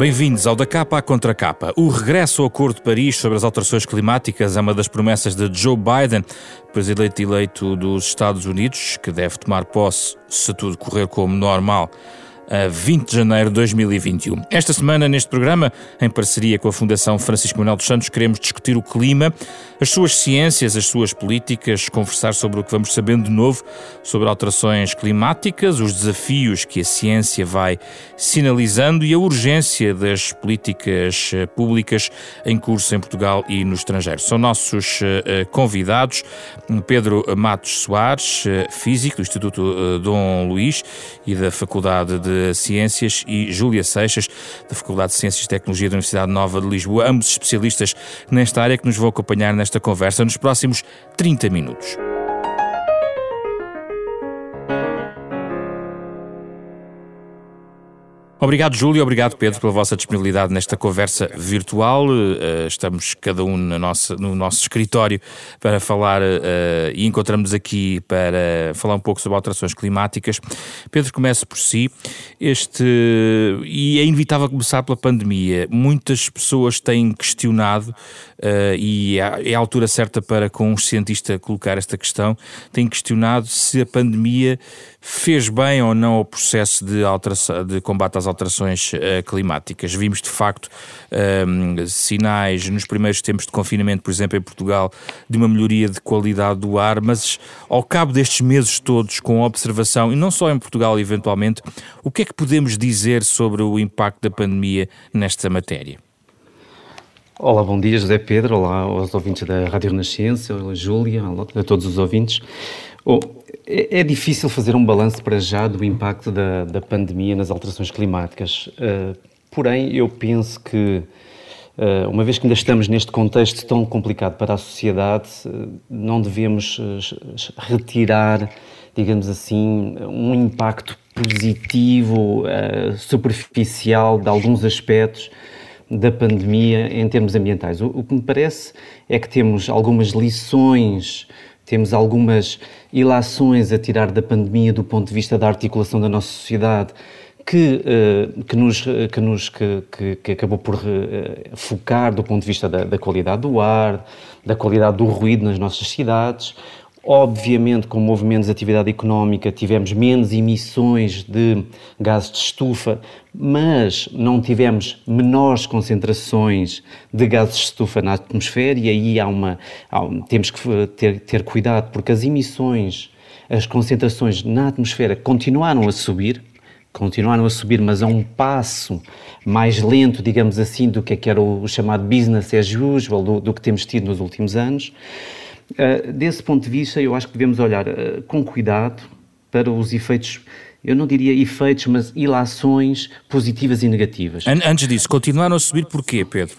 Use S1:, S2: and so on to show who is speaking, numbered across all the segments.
S1: Bem-vindos ao Da Capa à Contra Capa. O regresso ao Acordo de Paris sobre as alterações climáticas é uma das promessas de Joe Biden, presidente eleito dos Estados Unidos, que deve tomar posse se tudo correr como normal a 20 de janeiro de 2021. Esta semana, neste programa, em parceria com a Fundação Francisco Manuel dos Santos, queremos discutir o clima, as suas ciências, as suas políticas, conversar sobre o que vamos sabendo de novo sobre alterações climáticas, os desafios que a ciência vai sinalizando e a urgência das políticas eh, públicas em curso em Portugal e no estrangeiro. São nossos uh, convidados Pedro Matos Soares, físico do Instituto Dom Luís e da Faculdade de Ciências, e Júlia Seixas, da Faculdade de Ciências e Tecnologia da Universidade Nova de Lisboa, ambos especialistas nesta área que nos vão acompanhar nesta conversa nos próximos 30 minutos. Obrigado, Júlio, obrigado, Pedro, pela vossa disponibilidade nesta conversa virtual. Eh, estamos cada um no nosso escritório para falar eh, e encontramos aqui para falar um pouco sobre alterações climáticas. Pedro, comece por si. Este, e é inevitável começar pela pandemia. Muitas pessoas têm questionado, eh, e é a altura certa para, com um cientista, colocar esta questão, têm questionado se a pandemia fez bem ou não ao processo de, alteração, de combate às alterações uh, climáticas. Vimos, de facto, um, ehm, sinais nos primeiros tempos de confinamento, por exemplo, em Portugal, de uma melhoria de qualidade do ar, mas ao cabo destes meses todos, com observação, e não só em Portugal, eventualmente, o que é que podemos dizer sobre o impacto da pandemia nesta matéria?
S2: Olá, bom dia, José Pedro. Olá aos ouvintes da Rádio Renascença, olá, Júlia, olá a todos os ouvintes. É, é, difícil fazer um balanço para já do impacto da, da pandemia nas alterações climáticas. Uh, porém, eu penso que, uh, uma vez que ainda estamos neste contexto tão complicado para a sociedade, uh, não devemos retirar, digamos assim, um impacto positivo, superficial de alguns aspectos da pandemia em termos ambientais. O, o que me parece é que temos algumas lições temos algumas ilações a tirar da pandemia do ponto de vista da articulação da nossa sociedade, que, uh, que, nos, que, nos, que, que, acabou por uh, focar do ponto de vista da, da, qualidade do ar, da qualidade do ruído nas nossas cidades, Obviamente, como houve menos atividade económica, tivemos menos emissões de gases de estufa, mas não tivemos menores concentrações de gases de estufa na atmosfera, e aí há uma, há, temos que ter, ter cuidado, porque as emissões, as concentrações na atmosfera continuaram a subir, continuaram a subir, mas a um passo mais lento, digamos assim, do que, é que era o chamado business as usual, do, do que temos tido nos últimos anos. Uh, desse ponto de vista, eu acho que devemos olhar uh, com cuidado para os efeitos, eu não diria efeitos, mas ilações positivas e negativas.
S1: Antes disso, continuaram a subir porquê, Pedro?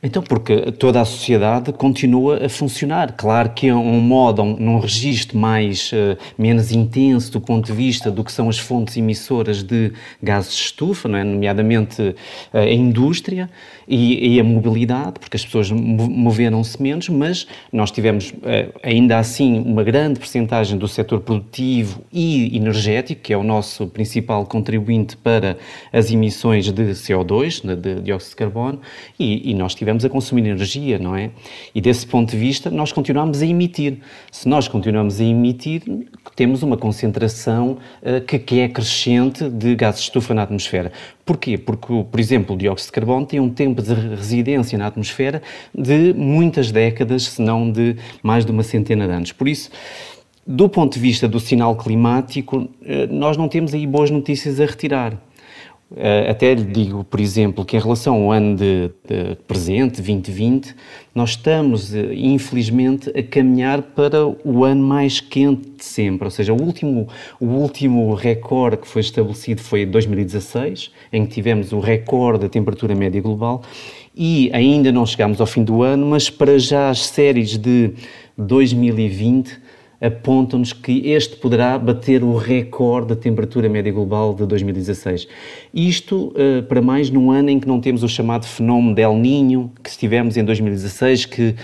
S2: Então, porque toda a sociedade continua a funcionar. Claro que é um modo, um, num registro mais, uh, menos intenso do ponto de vista do que são as fontes emissoras de gases de estufa, é? nomeadamente uh, a indústria e, e, a mobilidade, porque as pessoas moveram-se menos, mas nós tivemos uh, ainda assim uma grande percentagem do setor produtivo e energético, que é o nosso principal contribuinte para as emissões de CO2, de, de dióxido de carbono, e, e nós tivemos a consumir energia, não é? E desse ponto de vista, nós continuamos a emitir. Se nós continuamos a emitir, temos uma concentração uh, que, que é crescente de gases de estufa na atmosfera. Porquê? Porque, por exemplo, o dióxido de carbono tem um tempo de residência na atmosfera de muitas décadas, se não de mais de uma centena de anos. Por isso, do ponto de vista do sinal climático, eh, nós não temos aí boas notícias a retirar. Eh, até lhe digo, por exemplo, que em relação ao ano de, de presente, 2020, nós estamos, eh, infelizmente, a caminhar para o ano mais quente de sempre. Ou seja, o último, o último recorde que foi estabelecido foi 2016, em que tivemos o recorde da temperatura média global, e ainda não chegámos ao fim do ano, mas para já as séries de 2020 apontam-nos que este poderá bater o recorde da temperatura média global de 2016. Isto uh, para mais num ano em que não temos o chamado fenómeno del Ninho que tivemos em 2016, que,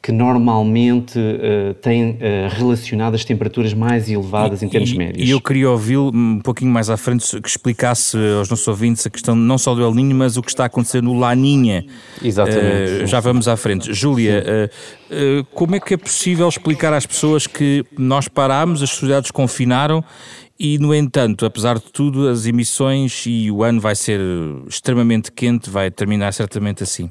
S2: que normalmente uh, tem uh, relacionado as temperaturas mais elevadas
S1: e,
S2: em termos
S1: e,
S2: médios.
S1: E eu queria ouvi-lo um pouquinho mais à frente que explicasse aos nossos ouvintes a questão não só do El Ninho, mas o que está a acontecer no Laninha.
S2: Exatamente.
S1: já vamos à frente. Júlia, como é que é possível explicar às pessoas que nós parámos, as sociedades confinaram e, no entanto, apesar de tudo, as emissões e o ano vai ser extremamente quente, vai terminar certamente assim.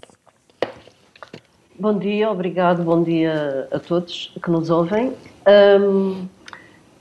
S3: Bom dia, obrigado, bom dia a todos que nos ouvem. Um,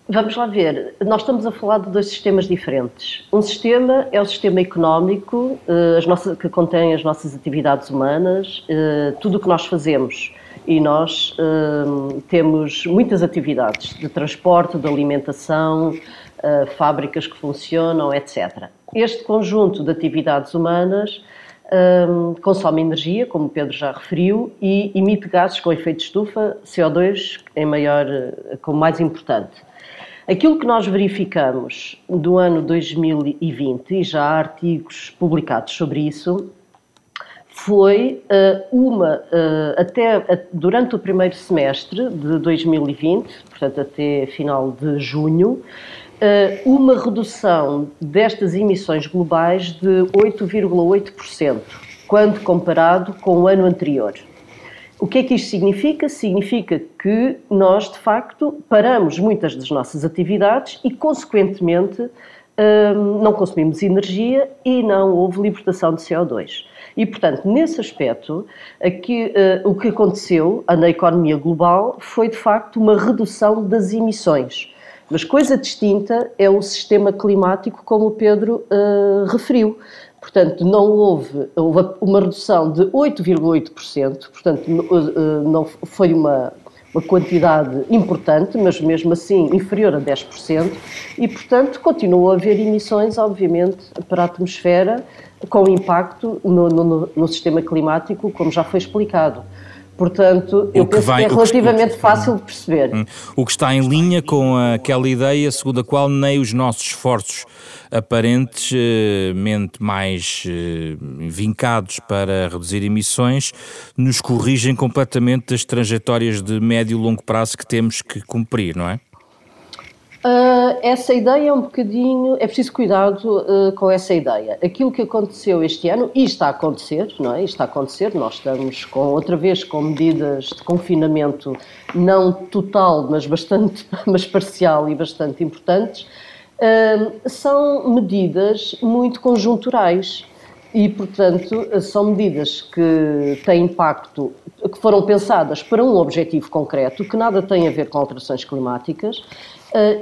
S3: vamos lá ver, nós estamos a falar de dois sistemas diferentes. Um sistema é o sistema económico, uh, nossas, que contém as nossas atividades humanas, uh, tudo o que nós fazemos e nós uh, temos muitas atividades de transporte, de alimentação, uh, fábricas que funcionam, etc. Este conjunto de atividades humanas uh, consome energia, como o Pedro já referiu, e emite gases com efeito de estufa, CO2 em maior, como mais importante. Aquilo que nós verificamos do ano 2020, e já há artigos publicados sobre isso, foi uh, uma, uh, até durante o primeiro semestre de 2020, portanto até final de junho, uma redução destas emissões globais de 8,8%, quando comparado com o ano anterior. O que é que isto significa? Significa que nós, de facto, paramos muitas das nossas atividades e, consequentemente, não consumimos energia e não houve libertação de CO2. E, portanto, nesse aspecto, aqui, uh, o que aconteceu na economia global foi, de facto, uma redução das emissões. Mas coisa distinta é o sistema climático, como o Pedro uh, referiu. Portanto, não houve, uma redução de 8,8%, portanto, uh, não foi uma, uma quantidade importante, mas mesmo assim inferior a 10%, e, portanto, continuou a haver emissões, obviamente, para a atmosfera, com impacto no, no, no sistema climático, como já foi explicado. Portanto, eu penso vai, que é relativamente que, fácil de perceber. Hum.
S1: O que está em linha com aquela ideia segundo a qual nem os nossos esforços aparentemente mais eh, vincados para reduzir emissões nos corrigem completamente das trajetórias de médio e longo prazo que temos que cumprir, não é?
S3: Uh, essa ideia é um bocadinho. É preciso cuidado uh, com essa ideia. Aquilo que aconteceu este ano, e está a acontecer, não é? está a acontecer, nós estamos com, outra vez com medidas de confinamento não total, mas bastante mas parcial e bastante importantes, uh, são medidas muito conjunturais. E, portanto, são medidas que têm impacto, que foram pensadas para um objetivo concreto, que nada tem a ver com alterações climáticas,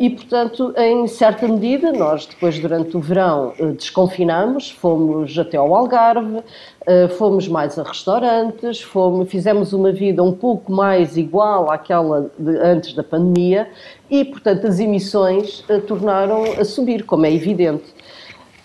S3: e, portanto, em certa medida, nós depois, durante o verão, uh, desconfinamos, fomos até ao Algarve, uh, fomos mais a restaurantes, fomos, fizemos uma vida um pouco mais igual àquela antes da pandemia e, portanto, as emissões tornaram a subir, como é evidente.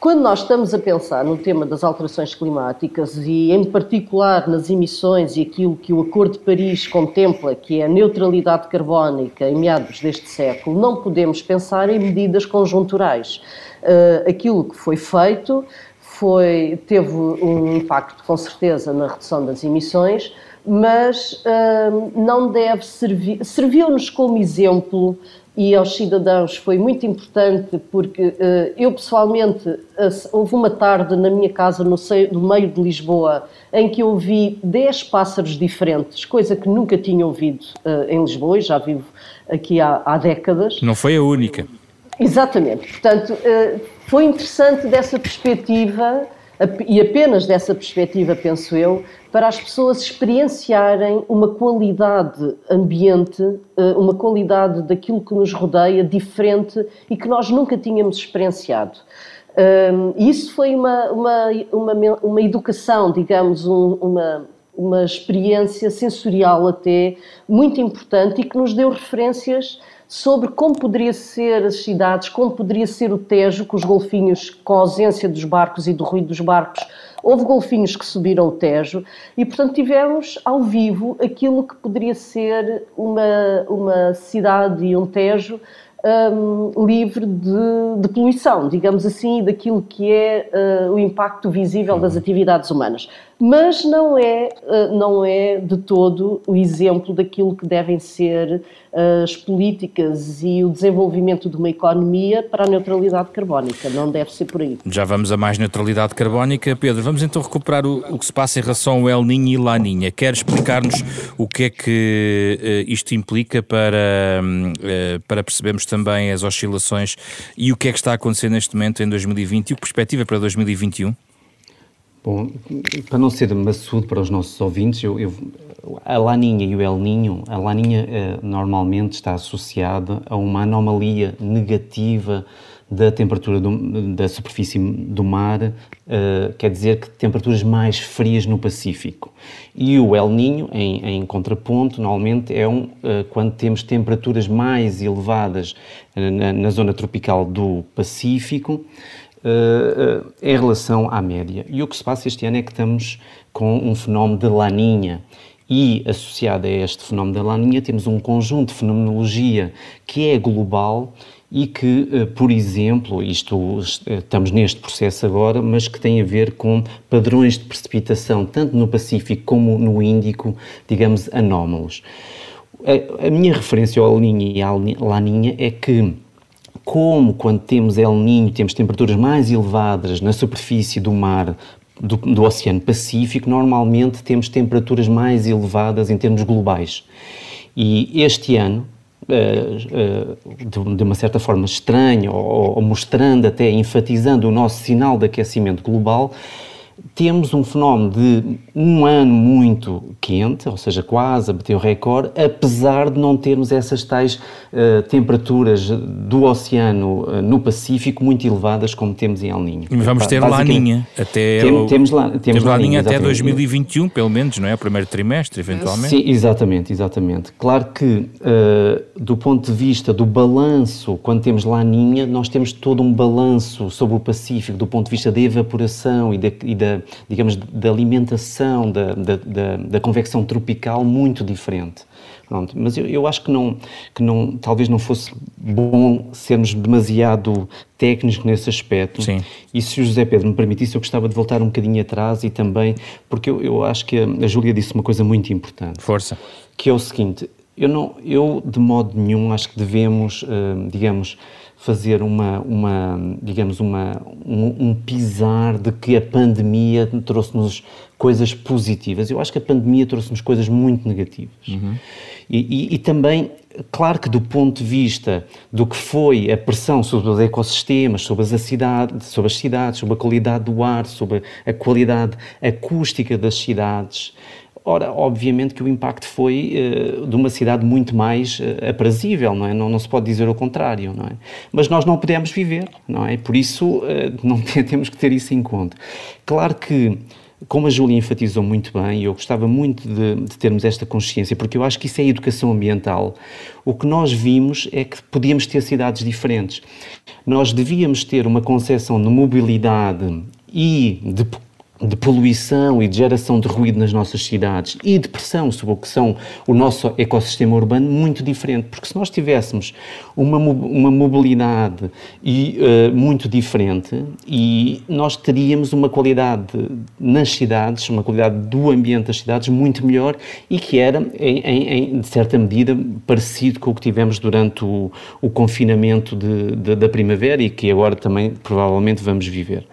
S3: Quando nós estamos a pensar no tema das alterações climáticas e, em particular, nas emissões e aquilo que o Acordo de Paris contempla, que é a neutralidade carbónica em meados deste século, não podemos pensar em medidas conjunturais. Uh, aquilo que foi feito foi, teve um impacto, com certeza, na redução das emissões, mas uh, não deve servir, serviu-nos como exemplo e aos cidadãos foi muito importante porque uh, eu pessoalmente uh, houve uma tarde na minha casa no, meio de Lisboa em que eu vi 10 pássaros diferentes, coisa que nunca tinha ouvido uh, em Lisboa já vivo aqui há, há, décadas.
S1: Não foi a única.
S3: Exatamente, portanto foi interessante dessa perspectiva e apenas dessa perspectiva, penso eu, para as pessoas experienciarem uma qualidade ambiente, eh, uma qualidade daquilo que nos rodeia diferente e que nós nunca tínhamos experienciado. E isso foi uma, uma, uma, uma educação, digamos, um, uma, uma experiência sensorial até muito importante e que nos deu referências sobre como poderia ser as cidades, como poderia ser o Tejo, com os golfinhos, com a ausência dos barcos e do ruído dos barcos, houve golfinhos que subiram o Tejo e, portanto, tivemos ao vivo aquilo que poderia ser uma, uma cidade e um Tejo um, livre de, de, poluição, digamos assim, daquilo que é uh, o impacto visível das uhum. atividades humanas. Mas não é, uh, não é de todo o exemplo daquilo que devem ser uh, as políticas e o desenvolvimento de uma economia para a neutralidade carbónica. Não deve ser por aí.
S1: Já vamos a mais neutralidade carbónica. Pedro, vamos então recuperar o, o que se passa em relação ao El Ninho e Laninha. Quer explicar-nos o que é que isto implica para, para percebermos também as oscilações e o que é que está a acontecer neste momento em 2020 e o perspectiva para 2021?
S2: Bom, para não ser maçudo para os nossos ouvintes, eu, eu, a laninha e o el ninho, a laninha eh, normalmente está associada a uma anomalia negativa da temperatura do, da superfície do mar, uh, quer dizer que temperaturas mais frias no Pacífico. E o El Ninho, em, em contraponto, normalmente é um, uh, quando temos temperaturas mais elevadas na, na zona tropical do Pacífico, uh, em relação à média. E o que se passa este ano é que estamos com um fenómeno de laninha. E associado a este fenómeno da laninha, temos um conjunto de fenomenologia que é global e que, eh, por exemplo, isto estamos neste processo agora, mas que tem a ver com padrões de precipitação, tanto no Pacífico como no Índico, digamos, anómalos. A, a minha referência ao e à Laninha é que como quando temos El Ninho, temos temperaturas mais elevadas na superfície do mar, do, do, Oceano Pacífico, normalmente temos temperaturas mais elevadas em termos globais. E este ano, uh, uh, de, uma certa forma estranha, ou mostrando até, enfatizando o nosso sinal de aquecimento global, temos um fenómeno de um ano muito quente, ou seja, quase a bater o recorde, apesar de não termos essas tais uh, temperaturas do oceano uh, no Pacífico muito elevadas como temos em El Niño.
S1: Mas vamos ter Laninha até
S2: tem, o, temos, lá, temos,
S1: temos Laninha até 2021, pelo menos, não é? O primeiro trimestre, eventualmente.
S2: Sim, exatamente, exatamente. Claro que uh, do ponto de vista do balanço, quando temos Laninha, nós temos todo um balanço sobre o Pacífico, do ponto de vista da evaporação e da, e da digamos, da alimentação, da, da, da, da convecção tropical muito diferente. Pronto, mas eu, eu, acho que não, que não, talvez não fosse bom sermos demasiado técnicos nesse aspecto.
S1: Sim.
S2: E se o José Pedro me permitisse, eu gostava de voltar um bocadinho atrás e também, porque eu, eu acho que a, a Júlia disse uma coisa muito importante.
S1: Força.
S2: Que é o seguinte, eu, não, eu de modo nenhum acho que devemos, uh, digamos, fazer uma, uma digamos, uma, um, um, pisar de que a pandemia trouxe-nos coisas positivas. Eu acho que a pandemia trouxe-nos coisas muito negativas. Uhum. E, e, e, também, claro que do ponto de vista do que foi a pressão sobre os ecossistemas, sobre as, cidades, sobre as cidades, sobre a qualidade do ar, sobre a qualidade acústica das cidades, Ora, obviamente que o impacto foi uh, de uma cidade muito mais uh, aprazível, não é? Não, não, se pode dizer o contrário, não é? Mas nós não podemos viver, não é? Por isso, uh, não temos que ter isso em conta. Claro que como a Júlia enfatizou muito bem, eu gostava muito de, de, termos esta consciência, porque eu acho que isso é educação ambiental. O que nós vimos é que podíamos ter cidades diferentes. Nós devíamos ter uma concepção de mobilidade e de de poluição e de geração de ruído nas nossas cidades e de pressão sobre o que são o nosso ecossistema urbano muito diferente, porque se nós tivéssemos uma, uma mobilidade e, uh, muito diferente e nós teríamos uma qualidade nas cidades, uma qualidade do ambiente das cidades muito melhor e que era, em, em, de certa medida, parecido com o que tivemos durante o, o confinamento de, de, da primavera e que agora também provavelmente vamos viver.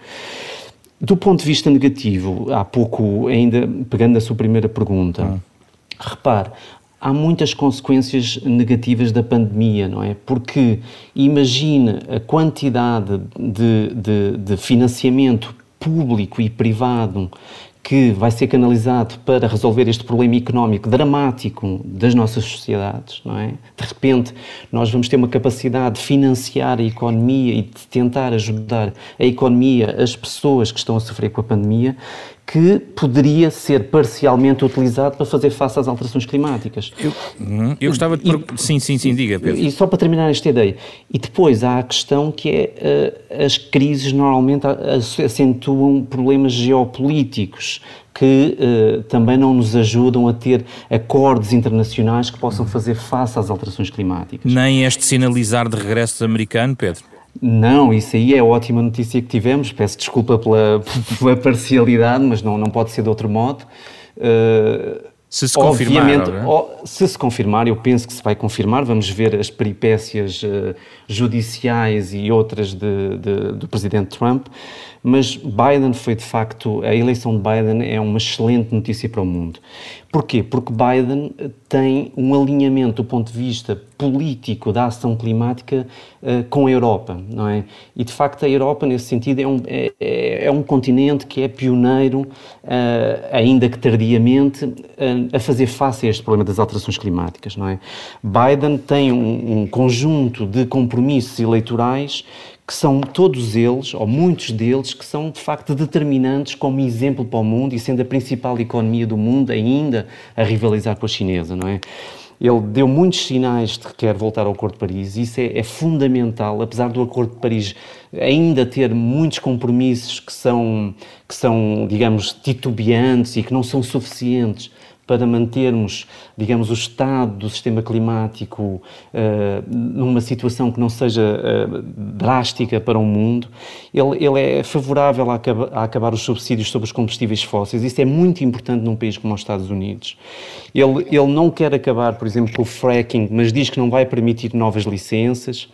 S2: Do ponto de vista negativo, há pouco, ainda pegando a sua primeira pergunta, ah. repare, há muitas consequências negativas da pandemia, não é? Porque imagine a quantidade de, de, de financiamento público e privado que vai ser canalizado para resolver este problema económico dramático das nossas sociedades, não é? De repente, nós vamos ter uma capacidade de financiar a economia e de tentar ajudar a economia, as pessoas que estão a sofrer com a pandemia, que poderia ser parcialmente utilizado para fazer face às alterações climáticas.
S1: Eu, uhum. eu gostava de... E, sim, sim, sim, diga, Pedro.
S2: E só para terminar esta ideia. E depois há a questão que é uh, as crises normalmente acentuam problemas geopolíticos que uh, também não nos ajudam a ter acordos internacionais que possam fazer face às alterações climáticas.
S1: Nem este sinalizar de regresso americano, Pedro?
S2: Não, isso aí é a ótima notícia que tivemos. Peço desculpa pela, pela parcialidade, mas não, não pode ser de outro modo.
S1: Uh, se se confirmar,
S2: é? se se confirmar, eu penso que se vai confirmar, vamos ver as peripécias uh, judiciais e outras de, de, do presidente Trump, mas Biden foi de facto, a eleição de Biden é uma excelente notícia para o mundo. Porquê? Porque Biden tem um alinhamento do ponto de vista político da ação climática uh, com a Europa, não é? E de facto a Europa, nesse sentido, é um, é, é, é um continente que é pioneiro, uh, ainda que tardiamente, uh, a fazer face a este problema das alterações climáticas, não é? Biden tem um, um conjunto de compromissos eleitorais que são todos eles, ou muitos deles, que são de facto determinantes como exemplo para o mundo e sendo a principal economia do mundo ainda a rivalizar com a chinesa, não é? Ele deu muitos sinais de que quer voltar ao Acordo de Paris e isso é, é, fundamental, apesar do Acordo de Paris ainda ter muitos compromissos que são, que são, digamos, titubeantes e que não são suficientes para mantermos, digamos, o estado do sistema climático uh, numa situação que não seja uh, drástica para o mundo, ele, ele é favorável a, acaba, a, acabar os subsídios sobre os combustíveis fósseis. Isso é muito importante num país como os Estados Unidos. Ele, ele não quer acabar, por exemplo, com o fracking, mas diz que não vai permitir novas licenças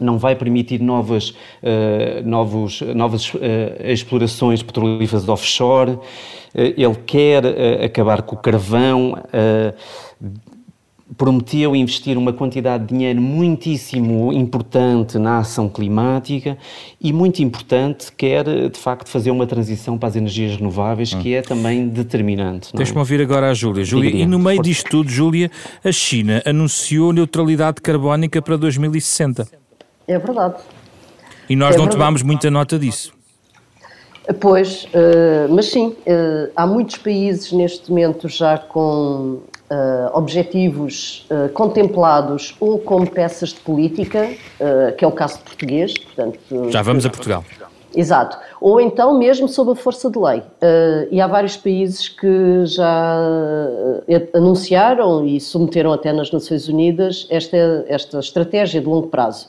S2: não vai permitir novas, uh, novos, novas uh, explorações petrolíferas offshore, uh, ele quer acabar com o carvão, prometeu investir uma quantidade de dinheiro muitíssimo importante na ação climática e muito importante quer de facto fazer uma transição para as energias renováveis hum. que é também determinante.
S1: É? Deixa-me ouvir agora a Júlia. Júlia, e no meio disto tudo, Júlia, a China anunciou neutralidade carbónica para 2060.
S3: É verdade.
S1: E nós é não verdade. tomámos muita nota disso.
S3: Pois, uh, mas sim, uh, há muitos países neste momento já com uh, objetivos contemplados ou como peças de política, que é o caso português. Portanto,
S1: já vamos a Portugal.
S3: Exato. Ou então mesmo sob a força de lei. e há vários países que já anunciaram e submeteram até nas Nações Unidas esta, esta estratégia de longo prazo.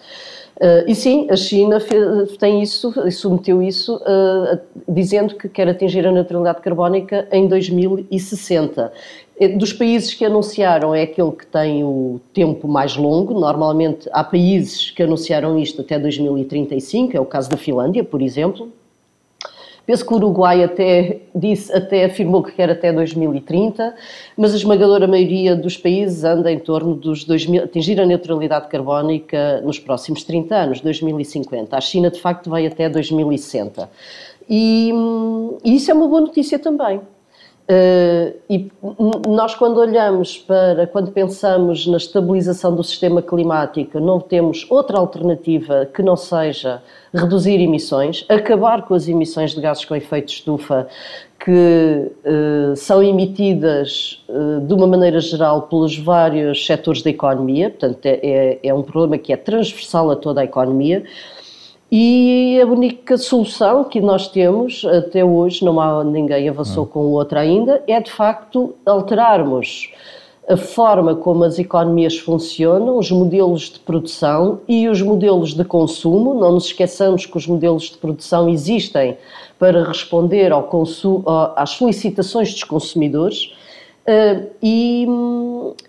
S3: Uh, e sim, a China fez, tem isso, submeteu isso, uh, dizendo que quer atingir a neutralidade carbónica em 2060. Eh, dos países que anunciaram, é aquele que tem o tempo mais longo. Normalmente há países que anunciaram isto até 2035, é o caso da Finlândia, por exemplo. Penso que o Uruguai até disse, até afirmou que quer até 2030, mas a esmagadora maioria dos países anda em torno dos 2000, atingir a neutralidade carbónica nos próximos 30 anos, 2050. A China, de facto, vai até 2060. E, e isso é uma boa notícia também. Uh, e nós, quando olhamos para, quando pensamos na estabilização do sistema climático, não temos outra alternativa que não seja reduzir emissões, acabar com as emissões de gases com efeito estufa que uh, são emitidas uh, de uma maneira geral pelos vários setores da economia, portanto, é, é, é um problema que é transversal a toda a economia. E a única solução que nós temos até hoje, não há ninguém avançou hum. com outra ainda, é de facto alterarmos a forma como as economias funcionam, os modelos de produção e os modelos de consumo. Não nos esqueçamos que os modelos de produção existem para responder ao às solicitações dos consumidores Uh, e,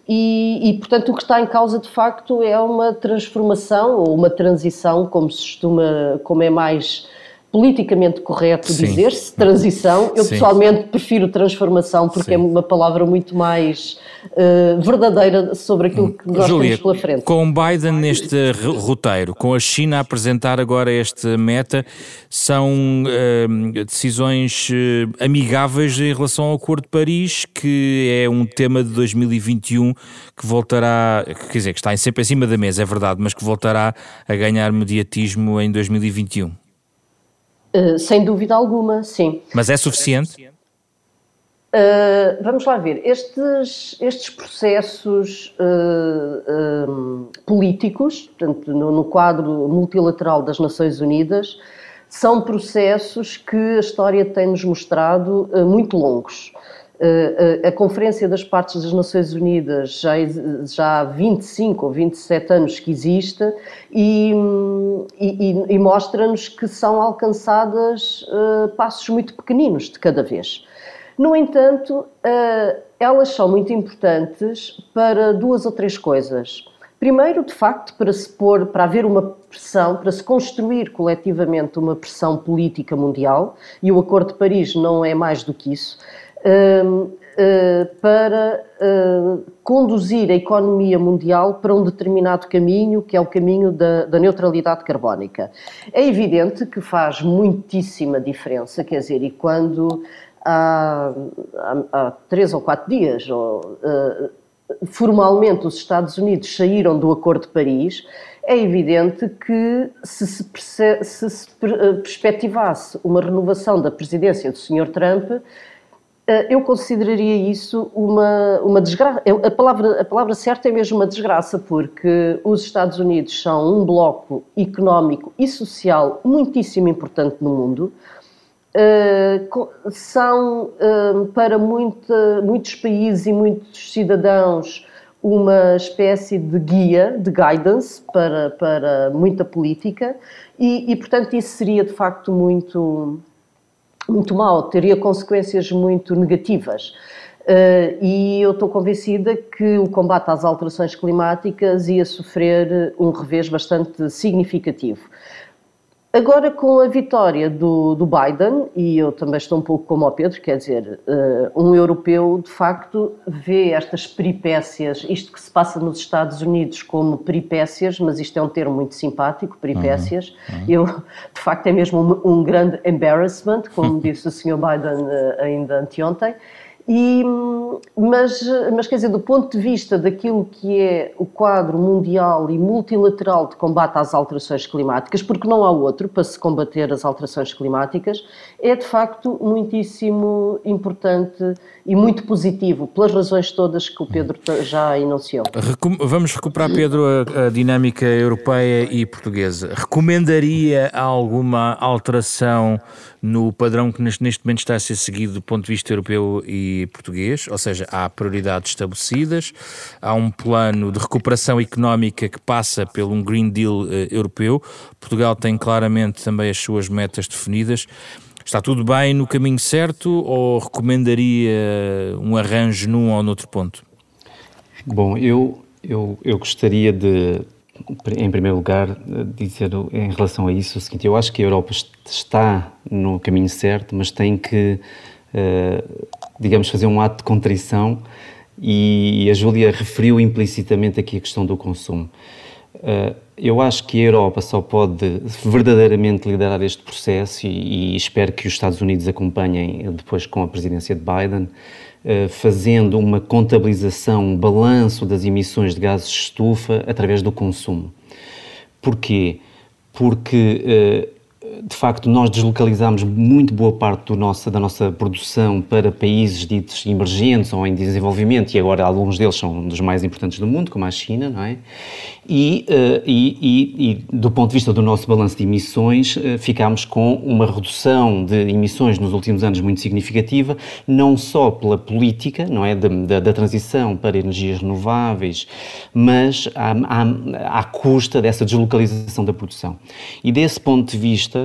S3: e, e, portanto, o que está em causa de facto é uma transformação ou uma transição, como se costuma, como é mais politicamente correto dizer-se, transição. Eu Sim. pessoalmente prefiro transformação porque Sim. é uma palavra muito mais uh, verdadeira sobre aquilo que nós Julia, temos pela frente.
S1: Com Biden neste roteiro, com a China a apresentar agora este meta, são uh, decisões uh, amigáveis em relação ao Acordo de Paris, que é um tema de 2021 que voltará, quer dizer, que está sempre em cima da mesa, é verdade, mas que voltará a ganhar mediatismo em 2021.
S3: Eh, sem dúvida alguma, sim.
S1: Mas é suficiente?
S3: Uh, vamos lá ver. Estes, estes processos uh, políticos, portanto, no, no, quadro multilateral das Nações Unidas, são processos que a história tem-nos mostrado muito longos. A Conferência das Partes das Nações Unidas já, já há 25 ou 27 anos que existe e, e, e mostra-nos que são alcançadas passos muito pequeninos de cada vez. No entanto, elas são muito importantes para duas ou três coisas. Primeiro, de facto, para se pôr, para haver uma pressão, para se construir coletivamente uma pressão política mundial, e o Acordo de Paris não é mais do que isso, para conduzir a economia mundial para um determinado caminho, que é o caminho da, da neutralidade carbónica. É evidente que faz muitíssima diferença, quer dizer, e quando há, há, há três ou quatro dias, ou, uh, formalmente os Estados Unidos saíram do Acordo de Paris, é evidente que se se, se se, eh, perspectivasse uma renovação da presidência do Sr. Trump, eu consideraria isso uma, uma desgraça. A palavra, a palavra certa é mesmo uma desgraça, porque os Estados Unidos são um bloco económico e social muitíssimo importante no mundo. Uh, são uh, para muita, muitos países e muitos cidadãos uma espécie de guia, de guidance para, para muita política e, e portanto isso seria de facto muito, muito mau, teria consequências muito negativas. Uh, e eu estou convencida que o combate às alterações climáticas ia sofrer um revés bastante significativo. Agora, com a vitória do, do, Biden, e eu também estou um pouco como o Pedro, quer dizer, uh, um europeu de facto vê estas peripécias, isto que se passa nos Estados Unidos como peripécias, mas isto é um termo muito simpático, peripécias. Uhum. Uhum. Eu, de facto, é mesmo um, um grande embarrassment, como disse o Sr. Biden uh, ainda anteontem. E, mas, mas, quer dizer, do ponto de vista daquilo que é o quadro mundial e multilateral de combate às alterações climáticas, porque não há outro para se combater as alterações climáticas, é de facto muitíssimo importante e muito positivo, pelas razões todas que o Pedro já enunciou.
S1: Vamos recuperar, Pedro, a, a dinâmica europeia e portuguesa. Recomendaria alguma alteração no padrão que neste, neste momento está a ser seguido do ponto de vista europeu e português, ou seja, há prioridades estabelecidas, há um plano de recuperação económica que passa pelo um Green Deal uh, europeu. Portugal tem claramente também as suas metas definidas. Está tudo bem no caminho certo ou recomendaria um arranjo num ou noutro ponto?
S2: Bom, eu, eu, eu gostaria de, em primeiro lugar, dizer em relação a isso o seguinte: eu acho que a Europa está no caminho certo, mas tem que, eh, digamos, fazer um ato de contrição. E a Júlia referiu implicitamente aqui a questão do consumo. Eh, eu acho que a Europa só pode verdadeiramente liderar este processo e, e espero que os Estados Unidos acompanhem depois com a presidência de Biden eh, fazendo uma contabilização, um balanço das emissões de gases de estufa através do consumo. Porquê? Porque eh, de facto, nós deslocalizamos muito boa parte do nossa, da nossa produção para países ditos emergentes ou em desenvolvimento, e agora alguns deles são dos mais importantes do mundo, como a China, não é? E, uh, e, e, e do ponto de vista do nosso balanço de emissões, uh, ficámos com uma redução de emissões nos últimos anos muito significativa, não só pela política, não é? Da, da, da transição para energias renováveis, mas à, à, à custa dessa deslocalização da produção. E desse ponto de vista,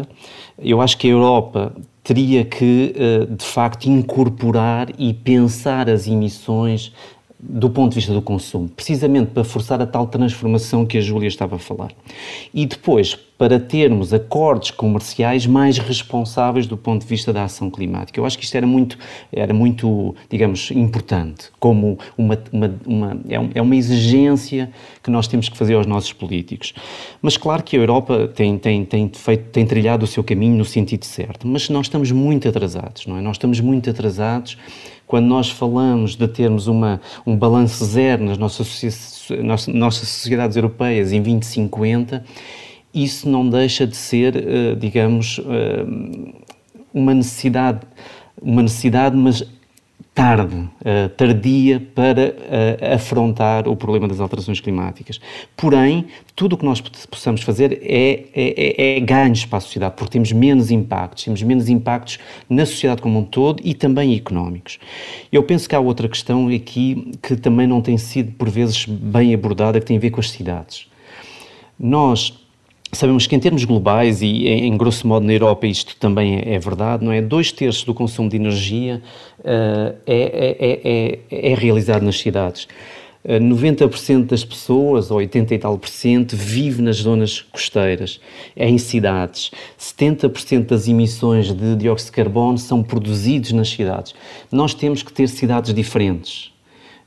S2: eu acho que a Europa teria que, eh, de facto, incorporar e pensar as emissões do ponto de vista do consumo, precisamente para forçar a tal transformação que a Júlia estava a falar. E depois, para termos acordos comerciais mais responsáveis do ponto de vista da ação climática. Eu acho que isto era muito, era muito digamos, importante, como uma, uma, uma, é, é uma exigência que nós temos que fazer aos nossos políticos. Mas claro que a Europa tem, tem, tem, feito, tem trilhado o seu caminho no sentido certo, mas nós estamos muito atrasados, não é? Nós estamos muito atrasados quando nós falamos de termos uma, um balanço zero nas nossas, nossas sociedades europeias em 2050, isso não deixa de ser, eh, digamos, eh, uma necessidade, uma necessidade, mas tarde, uh, tardia para afrontar o problema das alterações climáticas. Porém, tudo o que nós possamos fazer é, é, é, é, ganhos para a sociedade, porque temos menos impactos, temos menos impactos na sociedade como um todo e também económicos. Eu penso que há outra questão aqui que também não tem sido, por vezes, bem abordada, que tem a ver com as cidades. Nós Sabemos que em termos globais e em grosso modo na Europa isto também é, é verdade, não é? Dois terços do consumo de energia uh, é, é, é, realizado nas cidades. Uh, 90% das pessoas, ou 80 e tal por cento, vive nas zonas costeiras, é em cidades. 70% das emissões de dióxido de carbono são produzidos nas cidades. Nós temos que ter cidades diferentes.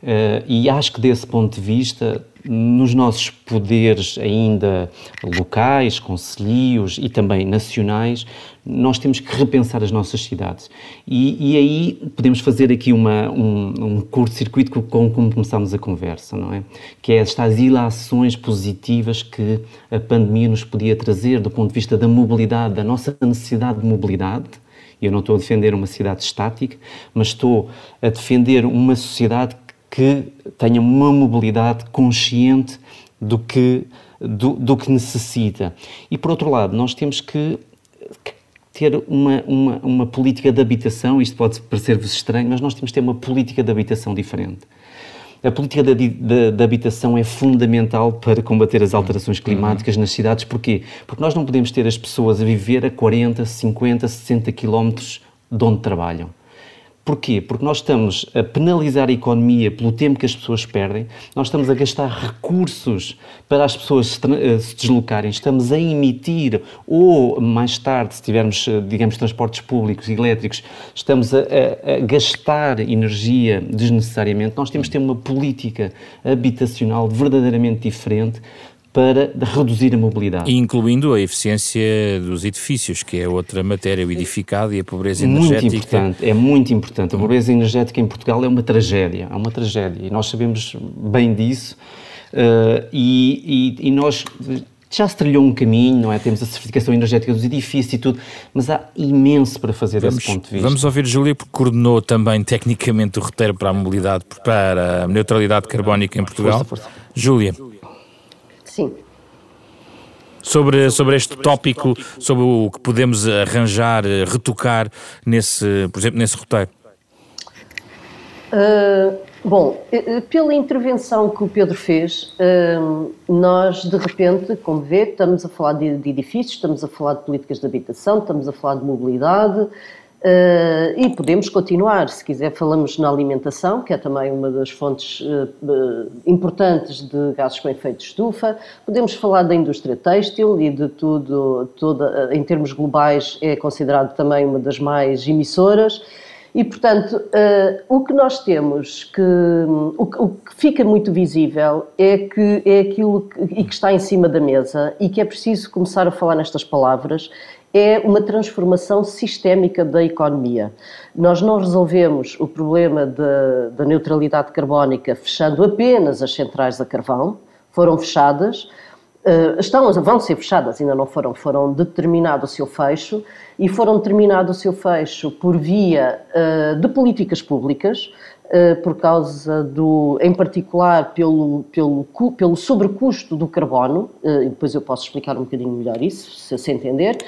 S2: Uh, e acho que desse ponto de vista, nos nossos poderes ainda locais, concelhios e também nacionais, nós temos que repensar as nossas cidades. E, e aí podemos fazer aqui uma, um, um curto-circuito com como começámos a conversa, não é? Que é estas ilações positivas que a pandemia nos podia trazer do ponto de vista da mobilidade, da nossa necessidade de mobilidade, eu não estou a defender uma cidade estática, mas estou a defender uma sociedade que tenha uma mobilidade consciente do que, do, do que necessita. E, por outro lado, nós temos que ter uma, uma, uma política de habitação, isto pode parecer-vos estranho, mas nós temos que ter uma política de habitação diferente. A política de, de, de, habitação é fundamental para combater as alterações climáticas nas cidades. Porquê? Porque nós não podemos ter as pessoas a viver a 40, 50, 60 quilómetros de onde trabalham. Porquê? Porque nós estamos a penalizar a economia pelo tempo que as pessoas perdem, nós estamos a gastar recursos para as pessoas eh, se deslocarem, estamos a emitir, ou mais tarde, se tivermos, eh, digamos, transportes públicos elétricos, estamos a, a, a gastar energia desnecessariamente. Nós temos que ter uma política habitacional verdadeiramente diferente para reduzir a mobilidade.
S1: Incluindo a eficiência dos edifícios, que é outra matéria, o edificado e a pobreza energética.
S2: Muito importante, é muito importante. A pobreza energética em Portugal é uma tragédia, é uma tragédia, e nós sabemos bem disso, uh, e, e, e nós já se trilhou um caminho, não é? Temos a certificação energética dos edifícios e tudo, mas há imenso para fazer vamos, desse ponto de vista.
S1: Vamos ouvir Júlia, porque coordenou também tecnicamente o roteiro para a mobilidade, para a neutralidade carbónica em Portugal. Força, força. Júlia.
S3: Sim.
S1: Sobre, sobre este tópico, sobre o que podemos arranjar, retocar, nesse, por exemplo, nesse roteiro?
S3: Uh, bom, eh, eh, pela intervenção que o Pedro fez, uh, nós de repente, como vê, estamos a falar de, de edifícios, estamos a falar de políticas de habitação, estamos a falar de mobilidade, Uh, e podemos continuar, se quiser, falamos na alimentação, que é também uma das fontes uh, uh, importantes de gases com efeito de estufa. Podemos falar da indústria têxtil e de tudo, toda, em termos globais, é considerado também uma das mais emissoras. E, portanto, o que nós temos, que, o, o, que fica muito visível é que é aquilo que, e que está em cima da mesa e que é preciso começar a falar nestas palavras, é uma transformação sistémica da economia. Nós não resolvemos o problema da neutralidade carbónica fechando apenas as centrais a carvão, foram fechadas, uh, estão, vão ser fechadas, ainda não foram, foram determinado o seu fecho e foram determinado o seu fecho por via uh, de políticas públicas, eh, por causa do, em particular pelo, pelo, pelo sobrecusto do carbono, eh, e depois eu posso explicar um bocadinho melhor isso, se se entender,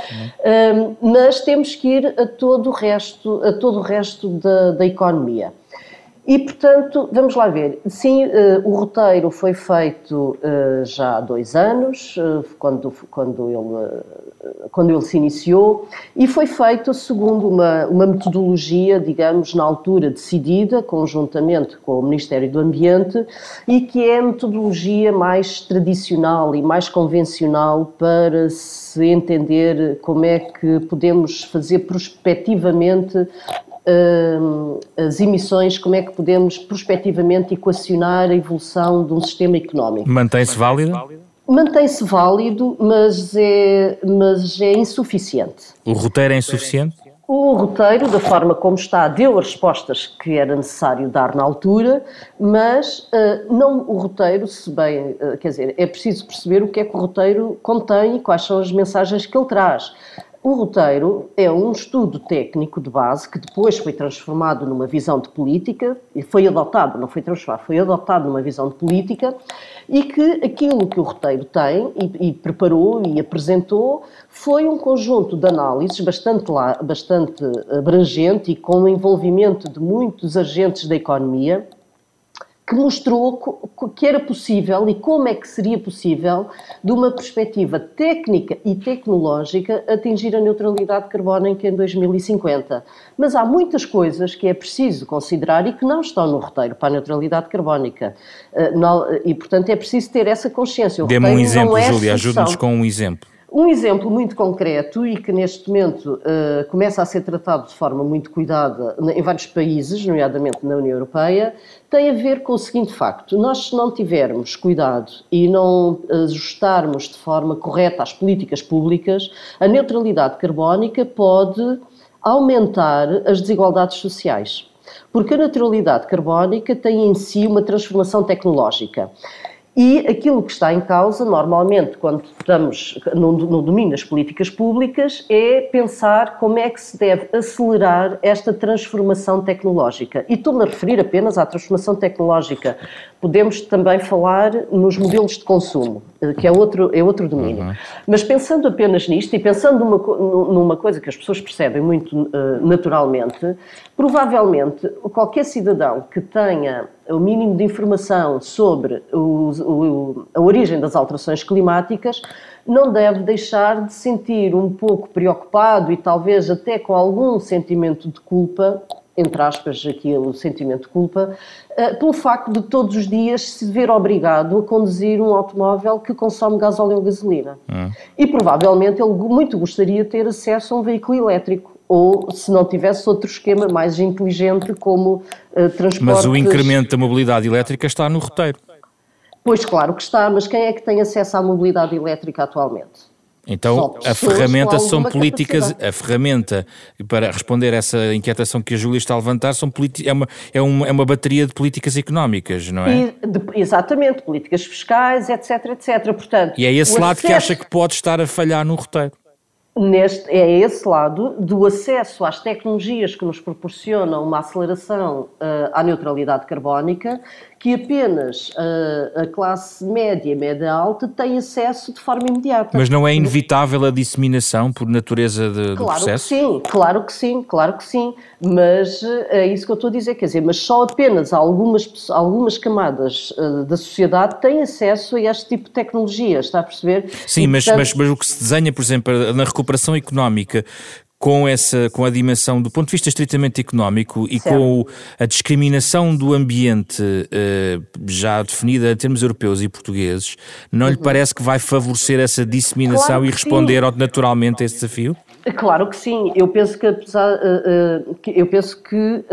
S3: uhum. mas temos que ir a todo o resto, a todo o resto da, da economia. E, portanto, vamos lá ver. Sim, uh, o roteiro foi feito já há dois anos, quando, quando, ele, quando ele se iniciou, e foi feito segundo uma, uma metodologia, digamos, na altura decidida, conjuntamente com o Ministério do Ambiente, e que é a metodologia mais tradicional e mais convencional para se entender como é que podemos fazer prospectivamente uh, as emissões, como é que podemos prospectivamente equacionar a evolução de um sistema económico.
S1: Mantém-se válida?
S3: Mantém-se válido, mas é, mas é insuficiente.
S1: O roteiro é insuficiente?
S3: O roteiro, da forma como está, deu as respostas que era necessário dar na altura, mas uh, não o roteiro, se bem, uh, quer dizer, é preciso perceber o que é que o roteiro contém e quais são as mensagens que ele traz. O roteiro é um estudo técnico de base que depois foi transformado numa visão de política, e foi adotado, não foi transformado, foi adotado numa visão de política, e que aquilo que o roteiro tem e, e preparou e apresentou foi um conjunto de análises bastante, bastante abrangente e com o envolvimento de muitos agentes da economia, que mostrou que era possível e como é que seria possível, de uma perspectiva técnica e tecnológica, atingir a neutralidade carbónica em 2050. Mas há muitas coisas que é preciso considerar e que não estão no roteiro para a neutralidade carbónica. Eh, e, portanto, é preciso ter essa consciência.
S1: Dê-me um exemplo, é Júlia, ajude-nos com um exemplo.
S3: Um exemplo muito concreto e que neste momento uh, começa a ser tratado de forma muito cuidada em vários países, nomeadamente na União Europeia, tem a ver com o seguinte facto: nós, se não tivermos cuidado e não ajustarmos de forma correta as políticas públicas, a neutralidade carbónica pode aumentar as desigualdades sociais. Porque a neutralidade carbónica tem em si uma transformação tecnológica. E aquilo que está em causa, normalmente, quando estamos no, no, domínio das políticas públicas, é pensar como é que se deve acelerar esta transformação tecnológica. E estou-me a referir apenas à transformação tecnológica. Podemos também falar nos modelos de consumo, eh, que é outro, é outro domínio. Uhum. Mas pensando apenas nisto e pensando numa, numa coisa que as pessoas percebem muito uh, naturalmente, provavelmente qualquer cidadão que tenha o mínimo de informação sobre o, o, a origem das alterações climáticas, não deve deixar de sentir um pouco preocupado e talvez até com algum sentimento de culpa, entre aspas, aqui o sentimento de culpa, eh, pelo facto de todos os dias se ver obrigado a conduzir um automóvel que consome gasóleo ou gasolina. Hum. E provavelmente ele muito gostaria de ter acesso a um veículo elétrico ou se não tivesse outro esquema mais inteligente como uh, transportes...
S1: Mas o incremento da mobilidade elétrica está no roteiro.
S3: Pois claro que está, mas quem é que tem acesso à mobilidade elétrica atualmente?
S1: Então a ferramenta são políticas, a ferramenta para responder a essa inquietação que a Júlia está a levantar são é, uma, é, uma, é uma bateria de políticas económicas, não é?
S3: De, exatamente, políticas fiscais, etc, etc. Portanto,
S1: e é esse lado acesso... que acha que pode estar a falhar no roteiro
S3: neste, é esse lado do acesso às tecnologias que nos proporcionam uma aceleração uh, à neutralidade carbónica que apenas uh, a classe média média alta tem acesso de forma imediata.
S1: Mas não é inevitável a disseminação por natureza de,
S3: claro
S1: do processo?
S3: Claro que sim, claro que sim, claro que sim, mas uh, é isso que eu estou a dizer, quer dizer, mas só apenas algumas, algumas camadas uh, da sociedade têm acesso a este tipo de tecnologias, está a perceber?
S1: Sim, e, mas, portanto... mas, mas o que se desenha, por exemplo, na recuperação económica, com essa com a dimensão do ponto de vista estritamente económico e certo. com a discriminação do ambiente uh, já definida em termos europeus e portugueses, não uhum. lhe parece que vai favorecer essa disseminação claro e responder sim. naturalmente a esse desafio?
S3: Claro que sim. Eu penso que apesar uh, uh, que, eu penso que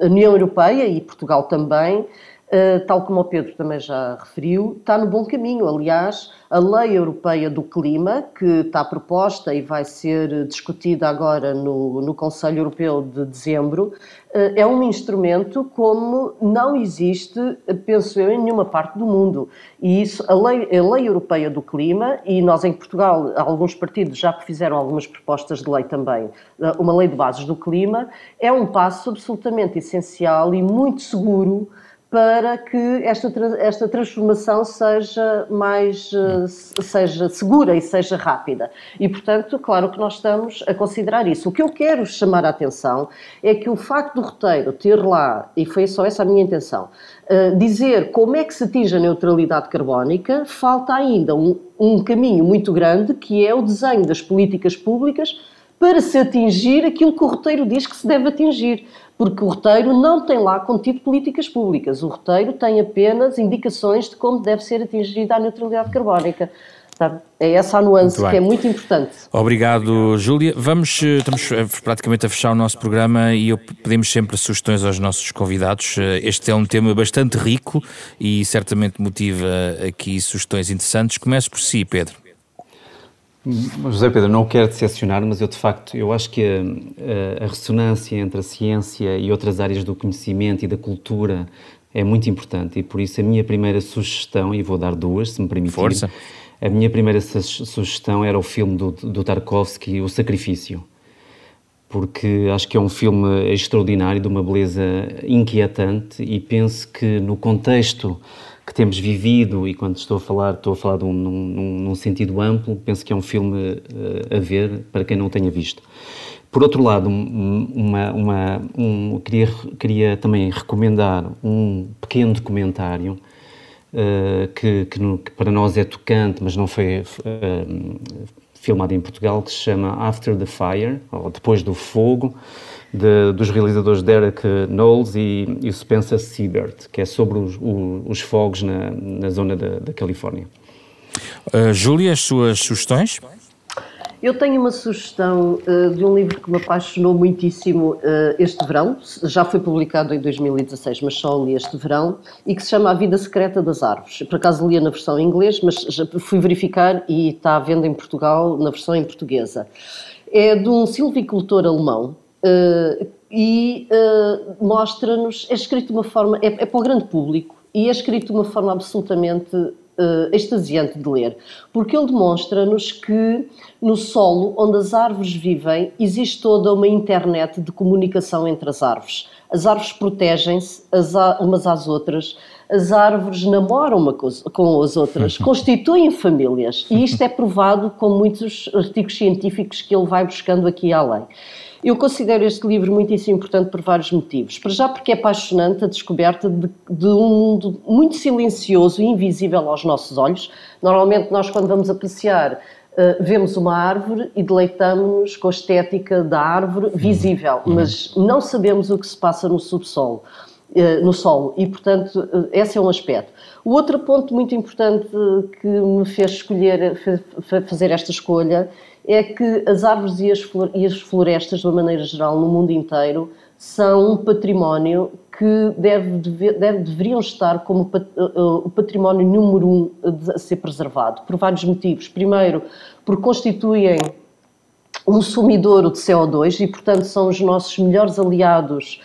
S3: a União Europeia e Portugal também Uh, tal como o Pedro também já referiu, está no bom caminho. Aliás, a Lei Europeia do Clima, que está proposta e vai ser discutida agora no, no Conselho Europeu de dezembro, uh, é um instrumento como não existe, penso eu, em nenhuma parte do mundo. E isso, a Lei, a lei Europeia do Clima, e nós em Portugal, alguns partidos já fizeram algumas propostas de lei também, eh, uma lei de bases do clima, é um passo absolutamente essencial e muito seguro para que esta, esta transformação seja mais eh, seja segura e seja rápida. E, portanto, claro que nós estamos a considerar isso. O que eu quero chamar a atenção é que o facto do roteiro ter lá, e foi só essa a minha intenção, uh, dizer como é que se atinge a neutralidade carbónica, falta ainda um, um caminho muito grande que é o desenho das políticas públicas para se atingir aquilo que o roteiro diz que se deve atingir porque o roteiro não tem lá contido políticas públicas. O roteiro tem apenas indicações de como deve ser atingida a neutralidade carbónica. Tá? É essa a nuance que é muito importante.
S1: Obrigado, Júlia. Vamos, eh, estamos eh, praticamente a fechar o nosso programa e pedimos sempre sugestões aos nossos convidados. Eh, este é um tema bastante rico e certamente motiva aqui sugestões interessantes. Comece por si, Pedro.
S2: José Pedro, não quero decepcionar, mas eu de facto eu acho que a, a, a, ressonância entre a ciência e outras áreas do conhecimento e da cultura é muito importante. E por isso a minha primeira sugestão, e vou dar duas, se me permitir,
S1: Força.
S2: A minha primeira sugestão era o filme do, do Tarkovsky, O Sacrifício, porque acho que é um filme extraordinário, de uma beleza inquietante e penso que no contexto que temos vivido, e quando estou a falar, estou a falar num, num, num sentido amplo, penso que é um filme uh, a ver para quem não tenha visto. Por outro lado, uma, uma, um, queria, queria também recomendar um pequeno documentário uh, que, que, no, que, para nós é tocante, mas não foi uh, filmado em Portugal, que se chama After the Fire, ou Depois do Fogo, de, dos realizadores Derek Knowles e, e Spencer Siebert, que é sobre os, os, os fogos na, na zona da, da Califórnia.
S1: Uh, Júlia, as suas sugestões?
S3: Eu tenho uma sugestão uh, de um livro que me apaixonou muitíssimo uh, este verão, já foi publicado em 2016, mas só li este verão, e que se chama A Vida Secreta das Árvores. Por acaso li na versão em inglês, mas já fui verificar e está à venda em Portugal na versão em portuguesa. É de um silvicultor alemão uh, e mostra-nos, é escrito de uma forma, é, é para o grande público, e é escrito de uma forma absolutamente uh, extasiante de ler, porque ele demonstra-nos que no solo onde as árvores vivem existe toda uma internet de comunicação entre as árvores. As árvores protegem-se umas às outras, as árvores namoram uma com as outras, constituem famílias, e isto é provado com muitos artigos científicos que ele vai buscando aqui além. Eu considero este livro muitíssimo importante por vários motivos. Para já, porque é apaixonante a descoberta de, de, um mundo muito silencioso e invisível aos nossos olhos. Normalmente, nós, quando vamos a passear, uh, vemos uma árvore e deleitamos-nos com a estética da árvore visível, mas não sabemos o que se passa no subsolo. Uh, no solo, e portanto, uh, esse é um aspecto. O outro ponto muito importante que me fez escolher, fazer esta escolha, é que as árvores e as florestas, de uma maneira geral, no mundo inteiro, são um património que deve, deve, deveriam estar como eh, eh, o património número um a ser preservado, por vários motivos. Primeiro, porque constituem um sumidouro de CO2 e, portanto, são os nossos melhores aliados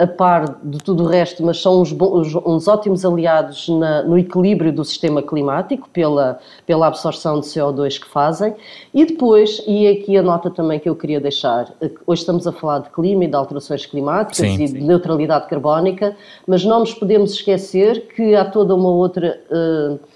S3: a par de tudo o resto, mas são uns, bons, uns ótimos aliados na, no equilíbrio do sistema climático, pela, pela absorção de CO2 que fazem. E depois, e aqui a nota também que eu queria deixar, eh, hoje estamos a falar de clima e de alterações climáticas sim, e sim. de neutralidade carbónica, mas não nos podemos esquecer que há toda uma outra. Uh,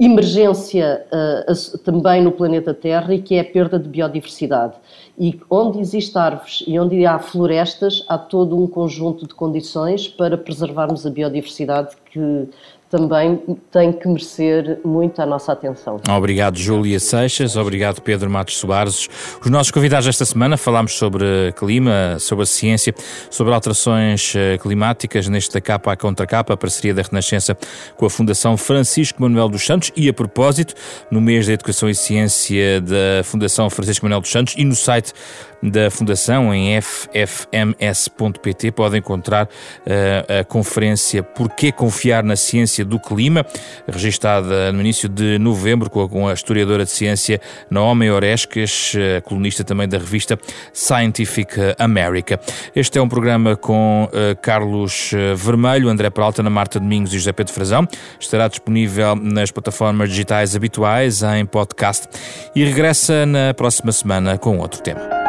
S3: emergência uh, também no planeta Terra e que é a perda de biodiversidade. E onde existem árvores e onde há florestas, há todo um conjunto de condições para preservarmos a biodiversidade que também tem que merecer muito a nossa atenção.
S1: Obrigado, Júlia Seixas. Obrigado, Pedro Matos Soares. Os nossos convidados esta semana falámos sobre clima, sobre a ciência, sobre alterações eh, climáticas neste capa a contra capa, a parceria da Renascença com a Fundação Francisco Manuel dos Santos e, a propósito, no mês da Educação e Ciência da Fundação Francisco Manuel dos Santos e no site da Fundação em ffms.pt pode encontrar uh, a conferência Porquê Confiar na Ciência do Clima, registada no início de novembro com a historiadora de ciência Naomi Orescas, eh, colunista também da revista Scientific America. Este é um programa com uh, Carlos Vermelho, André Peralta, Ana Marta Domingos e José Pedro Frazão. Estará disponível nas plataformas digitais habituais em podcast e regressa na próxima semana com outro tema.